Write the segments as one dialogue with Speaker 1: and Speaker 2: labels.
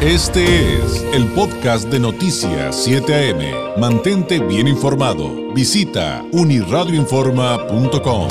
Speaker 1: Este es el podcast de Noticias 7 AM. Mantente bien informado. Visita uniradioinforma.com.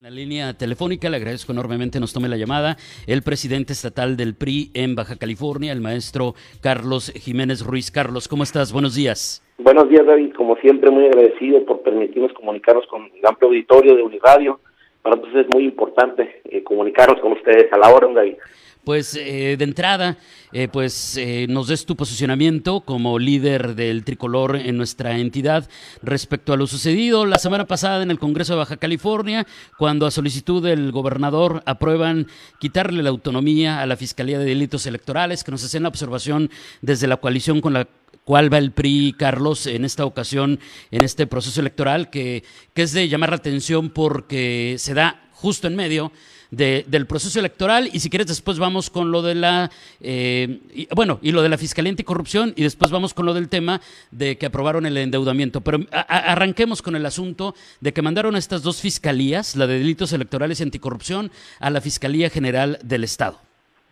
Speaker 2: La línea telefónica, le agradezco enormemente, nos tome la llamada el presidente estatal del PRI en Baja California, el maestro Carlos Jiménez Ruiz. Carlos, ¿cómo estás? Buenos días.
Speaker 3: Buenos días, David. Como siempre, muy agradecido por permitirnos comunicarnos con el amplio auditorio de Uniradio para nosotros es muy importante eh, comunicarnos con ustedes a la hora, David.
Speaker 2: Pues eh, de entrada, eh, pues nos des tu posicionamiento como líder del tricolor en nuestra entidad respecto a lo sucedido la semana pasada en el Congreso de Baja California, cuando a solicitud del gobernador aprueban quitarle la autonomía a la Fiscalía de Delitos Electorales, que nos hacen la observación desde la coalición con la cuál va el PRI, Carlos, en esta ocasión, en este proceso electoral, que, que es de llamar la atención porque se da justo en medio del proceso electoral. Y si quieres después vamos con lo de la eh, bueno y lo de la fiscalía anticorrupción y después vamos con lo del tema de que aprobaron el endeudamiento. Pero arranquemos con el asunto de que mandaron estas dos fiscalías la de delitos electorales y anticorrupción a la fiscalía general del estado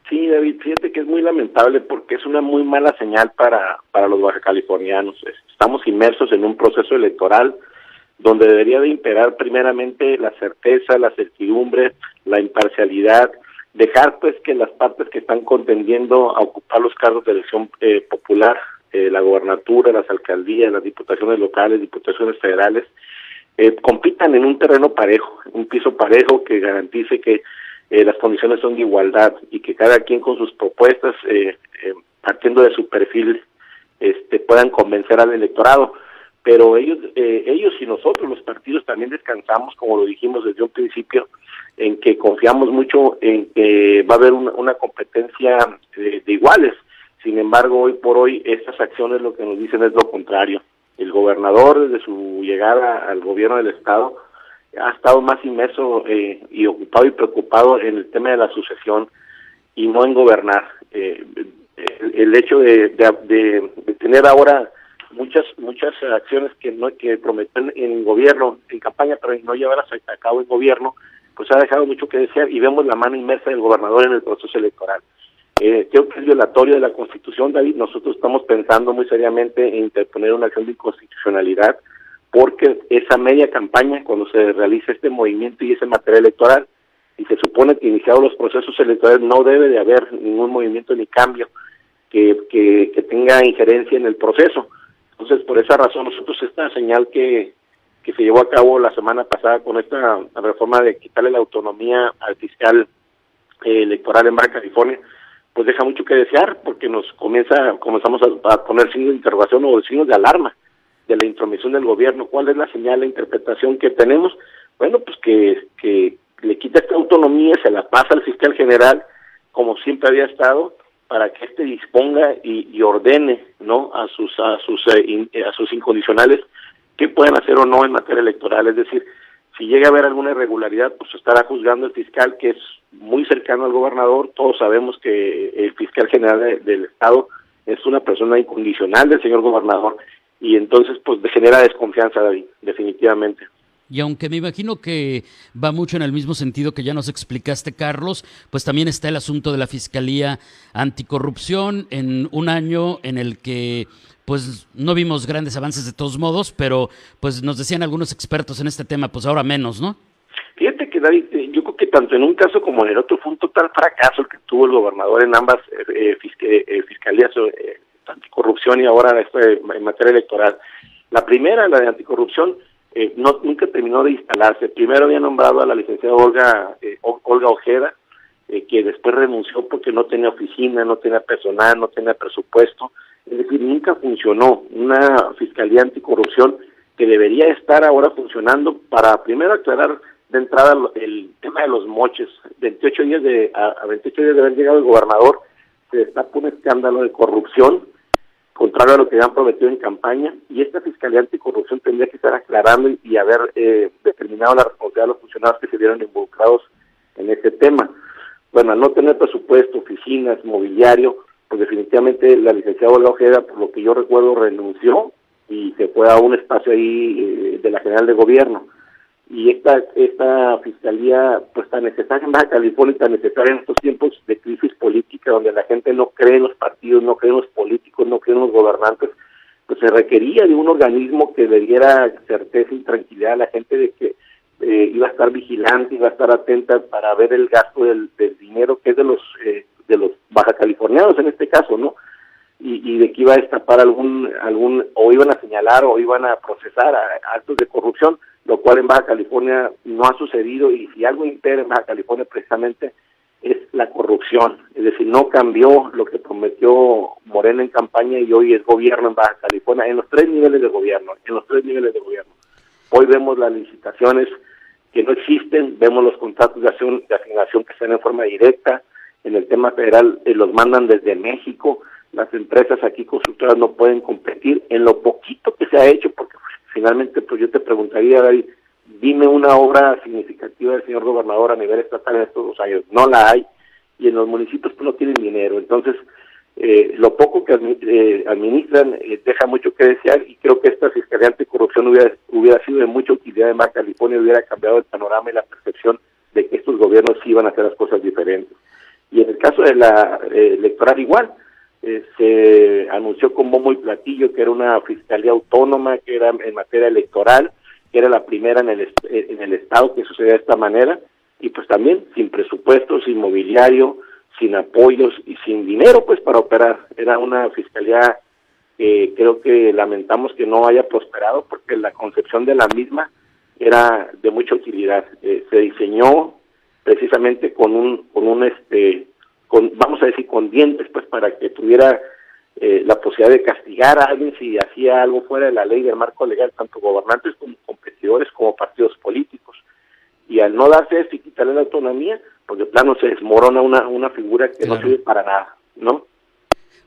Speaker 3: Sí, David, fíjate que es muy lamentable porque es una muy mala señal para, para los baja californianos. Estamos inmersos en un proceso electoral donde debería de imperar primeramente la certeza, la certidumbre, la imparcialidad, dejar pues que las partes que están contendiendo a ocupar los cargos de elección eh, popular, eh, la gobernatura, las alcaldías, las diputaciones locales, diputaciones federales, eh, compitan en un terreno parejo, un piso parejo que garantice que eh, las condiciones son de igualdad y que cada quien con sus propuestas, eh, eh, partiendo de su perfil, este, puedan convencer al electorado. Pero ellos, ellos y nosotros, los partidos, también descansamos, como lo dijimos desde un principio, en que confiamos mucho en que va a haber una, competencia de, de iguales. Sin embargo, hoy por hoy, estas acciones lo que nos dicen es lo contrario. El gobernador, desde su llegada al gobierno del Estado, ha estado más inmerso eh, y ocupado y preocupado en el tema de la sucesión y no en gobernar. Eh, el, hecho de, de, tener ahora muchas muchas acciones que no que prometen en gobierno, en campaña, pero no llevarlas a cabo en gobierno, pues ha dejado mucho que desear y vemos la mano inmersa del gobernador en el proceso electoral. Eh, creo que es violatorio de la Constitución, David. Nosotros estamos pensando muy seriamente en interponer una acción de inconstitucionalidad porque esa media campaña, cuando se realiza este movimiento y ese material electoral, y se supone que iniciados los procesos electorales no debe de haber ningún movimiento ni cambio que, que, tenga injerencia en el proceso. Entonces, por esa razón, nosotros esta señal que, que se llevó a cabo la semana pasada con esta reforma de quitarle la autonomía al fiscal eh, electoral en Baja California, pues deja mucho que desear porque nos comienza comenzamos a, a poner signos de interrogación o signos de alarma de la intromisión del gobierno. ¿Cuál es la señal, la interpretación que tenemos? Bueno, pues que, que le quita esta autonomía, se la pasa al fiscal general, como siempre había estado, para que éste disponga y, ordene no a sus a sus eh, a sus incondicionales qué pueden hacer o no en materia electoral es decir si llega a haber alguna irregularidad pues estará juzgando el fiscal que es muy cercano al gobernador todos sabemos que el fiscal general del estado es una persona incondicional del señor gobernador y entonces pues genera desconfianza, David, definitivamente.
Speaker 2: Y aunque me imagino que va mucho en el mismo sentido que ya nos explicaste, Carlos, pues también está el asunto de la Fiscalía Anticorrupción en un año en el que pues no vimos grandes avances de todos modos, pero pues nos decían algunos expertos en este tema, pues ahora menos, ¿no?
Speaker 3: Fíjate que David, eh, yo creo que tanto en un caso como en el otro fue un total fracaso el que tuvo el gobernador en ambas eh, eh, fiscalías anticorrupción y ahora este, en materia electoral. La primera, la de anticorrupción, eh, no, nunca terminó de instalarse. Primero había nombrado a la licenciada Olga, eh, Olga Ojeda, eh, que después renunció porque no tenía oficina, no tenía personal, no tenía presupuesto. Es decir, nunca funcionó una fiscalía anticorrupción que debería estar ahora funcionando para primero aclarar de entrada el tema de los moches. 28 días de, a, 28 días de haber llegado el gobernador, se destapa un escándalo de corrupción contrario a lo que habían prometido en campaña, y esta Fiscalía Anticorrupción tendría que estar aclarando y, haber eh, determinado la responsabilidad de los funcionarios que se vieron involucrados en este tema. Bueno, al no tener presupuesto, oficinas, mobiliario, pues definitivamente la licenciada Olga Ojeda, por lo que yo recuerdo, renunció y se fue a un espacio ahí eh, de la General de Gobierno. Y esta esta fiscalía pues tan necesaria en Baja California tan necesaria en estos tiempos de crisis política donde la gente no cree en los partidos, no cree en los políticos, no cree en los gobernantes, pues se requería de un organismo que le diera certeza y tranquilidad a la gente de que eh, iba a estar vigilante, iba a estar atenta para ver el gasto del, dinero que es de los eh, de los baja californianos en este caso, ¿no? Y, de que iba a destapar algún algún o iban a señalar o iban a procesar actos de corrupción lo cual en Baja California no ha sucedido y si algo impera en Baja California precisamente es la corrupción, es decir, no cambió lo que prometió Morena en campaña y hoy es gobierno en Baja California, en los tres niveles de gobierno, en los tres niveles de gobierno. Hoy vemos las licitaciones que no existen, vemos los contratos de, de asignación que se en forma directa, en el tema federal eh, los mandan desde México, las empresas aquí constructoras no pueden competir en lo poquito que se ha hecho, porque finalmente pues yo te preguntaría, David, dime una obra significativa del señor gobernador a nivel estatal en estos dos años. No la hay y en los municipios pues no tienen dinero. Entonces, eh, lo poco que eh, administran eh, deja mucho que desear y creo que esta Fiscalía Anticorrupción hubiera, hubiera sido de mucha utilidad en Baja California, hubiera cambiado el panorama y la percepción de que estos gobiernos iban a hacer las cosas diferentes. Y en el caso de la electoral igual, eh, se anunció como muy platillo que era una fiscalía autónoma, que era en materia electoral, que era la primera en el, eh, en el Estado que sucedía de esta manera, y pues también sin presupuesto, sin mobiliario, sin apoyos y sin dinero pues para operar. Era una fiscalía que creo que lamentamos que no haya prosperado porque la concepción de la misma era de mucha utilidad. Eh, se diseñó precisamente con un, con un este vamos a decir, con dientes, pues para que tuviera eh, la posibilidad de castigar a alguien si hacía algo fuera de la ley del marco legal, tanto gobernantes como competidores como partidos políticos. Y al no darse esto y quitarle la autonomía, de plano se desmorona una, una figura que no sirve para nada, ¿no?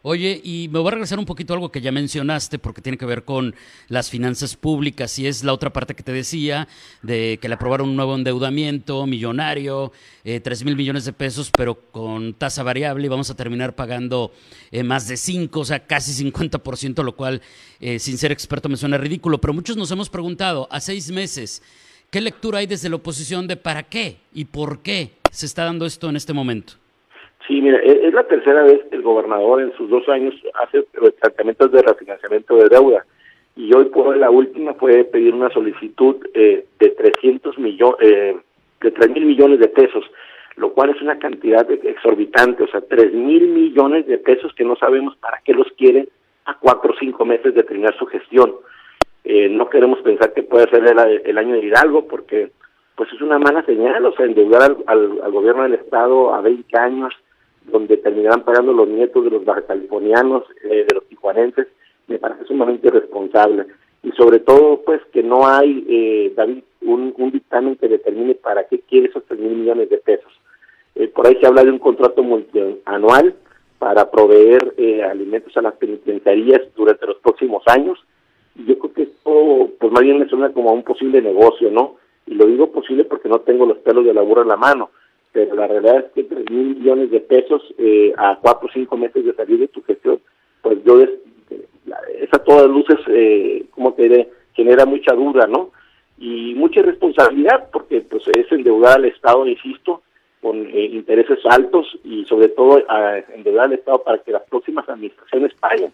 Speaker 2: Oye, y me voy a regresar un poquito a algo que ya mencionaste, porque tiene que ver con las finanzas públicas, y es la otra parte que te decía, de que le aprobaron un nuevo endeudamiento millonario, eh, 3 mil millones de pesos, pero con tasa variable, y vamos a terminar pagando eh, más de 5, o sea, casi 50%, lo cual, eh, sin ser experto, me suena ridículo. Pero muchos nos hemos preguntado, a seis meses, ¿qué lectura hay desde la oposición de para qué y por qué se está dando esto en este momento?
Speaker 3: Sí, mira, e-, es la tercera vez que el gobernador en sus dos años hace tratamientos de refinanciamiento de deuda. Y hoy por la última fue pedir una solicitud eh, de 300 millones, eh, de 3 mil millones de pesos, lo cual es una cantidad exorbitante, o sea, 3 mil millones de pesos que no sabemos para qué los quieren a cuatro o cinco meses de terminar su gestión. Eh, no queremos pensar que puede ser el, año de Hidalgo porque pues es una mala señal, o sea, endeudar al, al gobierno del Estado a 20 años donde terminarán pagando los nietos de los bajacalifornianos, eh, de los tijuanenses, me parece sumamente irresponsable. Y sobre todo, pues, que no hay, eh, David, un, dictamen que determine para qué quiere esos 3 mil millones de pesos. Eh, por ahí se habla de un contrato multianual para proveer eh, alimentos a las penitenciarías durante los próximos años. Y yo creo que esto, pues, más bien me suena como a un posible negocio, ¿no? Y lo digo posible porque no tengo los pelos de la burra en la mano pero la realidad es que 3 mil millones de pesos eh, a cuatro o cinco meses de salir de tu gestión, pues yo, es, esa todas luces, eh, como te diré, genera mucha duda, ¿no? Y mucha responsabilidad, porque pues es endeudar al Estado, insisto, con eh, intereses altos y sobre todo a endeudar al Estado para que las próximas administraciones paguen.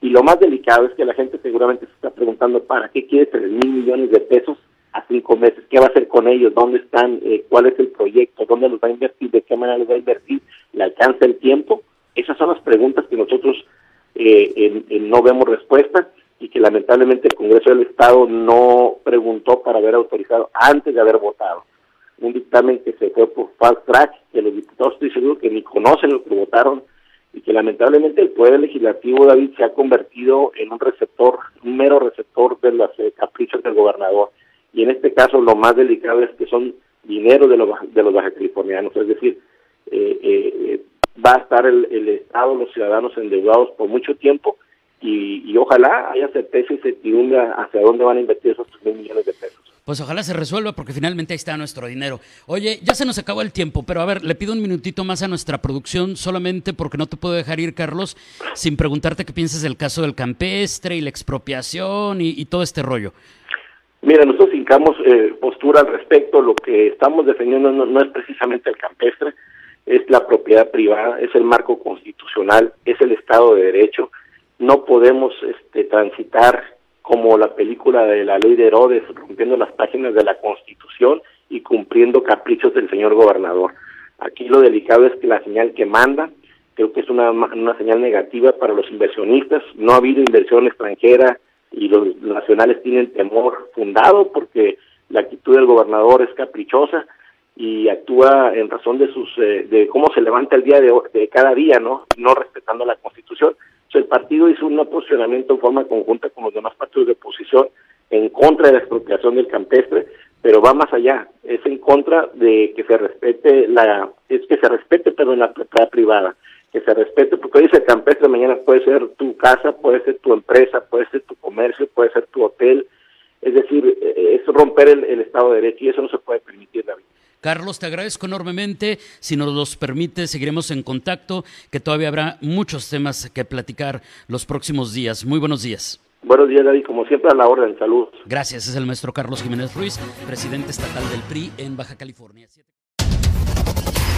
Speaker 3: Y lo más delicado es que la gente seguramente se está preguntando, ¿para qué quiere 3 mil millones de pesos a cinco meses, qué va a hacer con ellos, dónde están, eh, cuál es el proyecto, dónde los va a invertir, de qué manera los va a invertir, le alcanza el tiempo. Esas son las preguntas que nosotros eh, no vemos respuesta y que lamentablemente el Congreso del Estado no preguntó para haber autorizado antes de haber votado. Un dictamen que se fue por fast track, que los diputados estoy seguro que ni conocen lo que votaron y que lamentablemente el Poder Legislativo, David, se ha convertido en un receptor, un mero receptor de los eh, caprichos del gobernador y en este caso lo más delicado es que son dinero de los, de los baja californianos, es decir, eh, eh, va a estar el, Estado, los ciudadanos endeudados por mucho tiempo y, ojalá haya certeza y certidumbre hacia dónde van a invertir esos 3 mil millones de pesos.
Speaker 2: Pues ojalá se resuelva porque finalmente ahí está nuestro dinero. Oye, ya se nos acabó el tiempo, pero a ver, le pido un minutito más a nuestra producción solamente porque no te puedo dejar ir, Carlos, sin preguntarte qué piensas del caso del campestre y la expropiación y todo este rollo.
Speaker 3: Mira, nosotros hincamos eh, postura al respecto. Lo que estamos defendiendo no, es precisamente el campestre, es la propiedad privada, es el marco constitucional, es el Estado de Derecho. No podemos este, transitar como la película de la ley de Herodes, rompiendo las páginas de la Constitución y cumpliendo caprichos del señor gobernador. Aquí lo delicado es que la señal que manda, creo que es una, una señal negativa para los inversionistas. No ha habido inversión extranjera y los nacionales tienen temor fundado porque la actitud del gobernador es caprichosa y actúa en razón de sus eh, de cómo se levanta el día de, de, cada día, ¿no? No respetando la Constitución. el partido hizo un posicionamiento en forma conjunta con los demás partidos de oposición en contra de la expropiación del campestre, pero va más allá, es en contra de que se respete la es que se respete perdón la propiedad privada que se respete, porque hoy dice campestre, mañana puede ser tu casa, puede ser tu empresa, puede ser tu comercio, puede ser tu hotel, es decir, eh, es romper el, Estado de Derecho y eso no se puede permitir, David.
Speaker 2: Carlos, te agradezco enormemente. Si nos los permite, seguiremos en contacto, que todavía habrá muchos temas que platicar los próximos días. Muy buenos días.
Speaker 3: Buenos días, David. Como siempre, a la orden. Saludos.
Speaker 2: Gracias. Es el maestro Carlos Jiménez Ruiz, presidente estatal del PRI en Baja California.